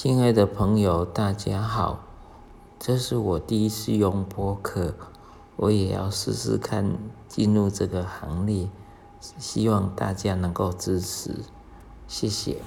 亲爱的朋友大家好。这是我第一次用播客我也要试试看进入这个行列希望大家能够支持。谢谢。